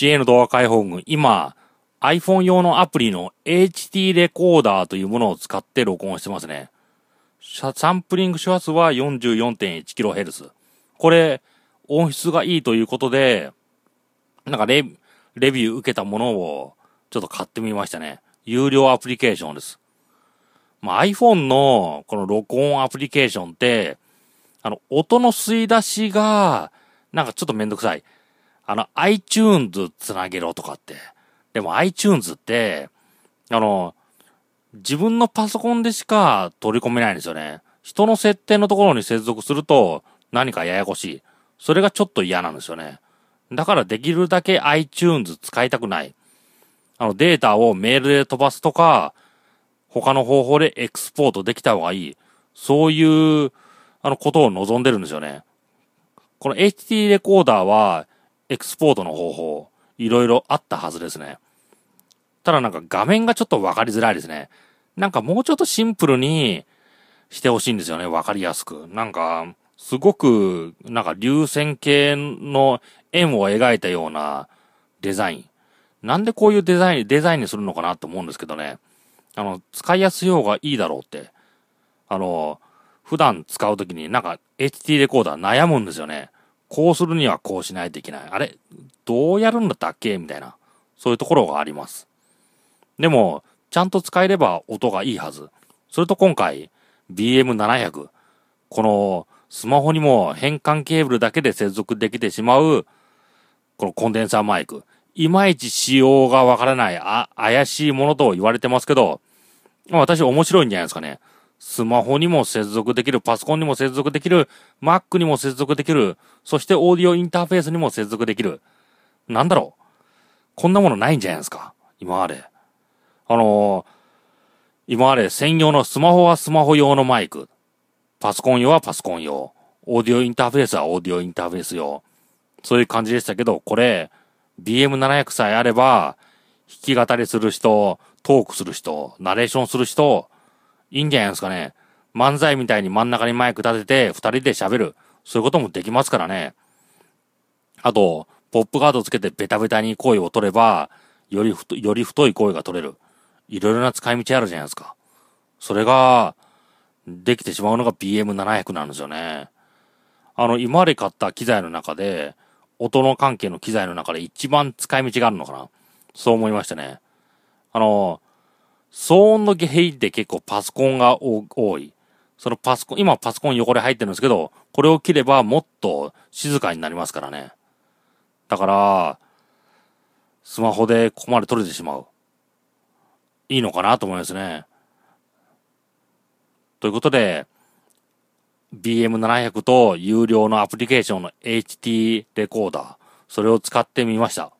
JA の動画解放軍、今、iPhone 用のアプリの HT レコーダーというものを使って録音してますね。サンプリング周波数は 44.1kHz。これ、音質がいいということで、なんかレレビュー受けたものをちょっと買ってみましたね。有料アプリケーションです。まあ、iPhone のこの録音アプリケーションって、あの、音の吸い出しが、なんかちょっとめんどくさい。あの、iTunes つなげろとかって。でも iTunes って、あの、自分のパソコンでしか取り込めないんですよね。人の設定のところに接続すると何かややこしい。それがちょっと嫌なんですよね。だからできるだけ iTunes 使いたくない。あのデータをメールで飛ばすとか、他の方法でエクスポートできた方がいい。そういう、あのことを望んでるんですよね。この HT レコーダーは、エクスポートの方法、いろいろあったはずですね。ただなんか画面がちょっとわかりづらいですね。なんかもうちょっとシンプルにしてほしいんですよね。わかりやすく。なんか、すごく、なんか流線形の円を描いたようなデザイン。なんでこういうデザイン、デザインにするのかなと思うんですけどね。あの、使いやすい方がいいだろうって。あの、普段使うときになんか HT レコーダー悩むんですよね。こうするにはこうしないといけない。あれ？どうやるんだったっけ？みたいな。そういうところがあります。でも、ちゃんと使えれば音がいいはず。それと今回、BM700。この、スマホにも変換ケーブルだけで接続できてしまう、このコンデンサーマイク。いまいち仕様がわからない、あ、怪しいものと言われてますけど、私面白いんじゃないですかね。スマホにも接続できる、パソコンにも接続できる、Mac にも接続できる、そしてオーディオインターフェースにも接続できる。なんだろう？こんなものないんじゃないですか？今まで。あのー、今まで専用のスマホはスマホ用のマイク。パソコン用はパソコン用。オーディオインターフェースはオーディオインターフェース用。そういう感じでしたけど、これ、BM700 さえあれば、弾き語りする人、トークする人、ナレーションする人、いいんじゃないですかね。漫才みたいに真ん中にマイク立てて、二人で喋る。そういうこともできますからね。あと、ポップガードつけてベタベタに声を取れば、より太、より太い声が取れる。いろいろな使い道あるじゃないですか。それが、できてしまうのが BM700 なんですよね。あの、今まで買った機材の中で、音の関係の機材の中で一番使い道があるのかなそう思いましたね。あの、騒音の原因って結構パソコンが多い。そのパソコン、今パソコン汚れ入ってるんですけど、これを切ればもっと静かになりますからね。だから、スマホでここまで撮れてしまう。いいのかなと思いますね。ということで、BM700 と有料のアプリケーションの HT レコーダー、それを使ってみました。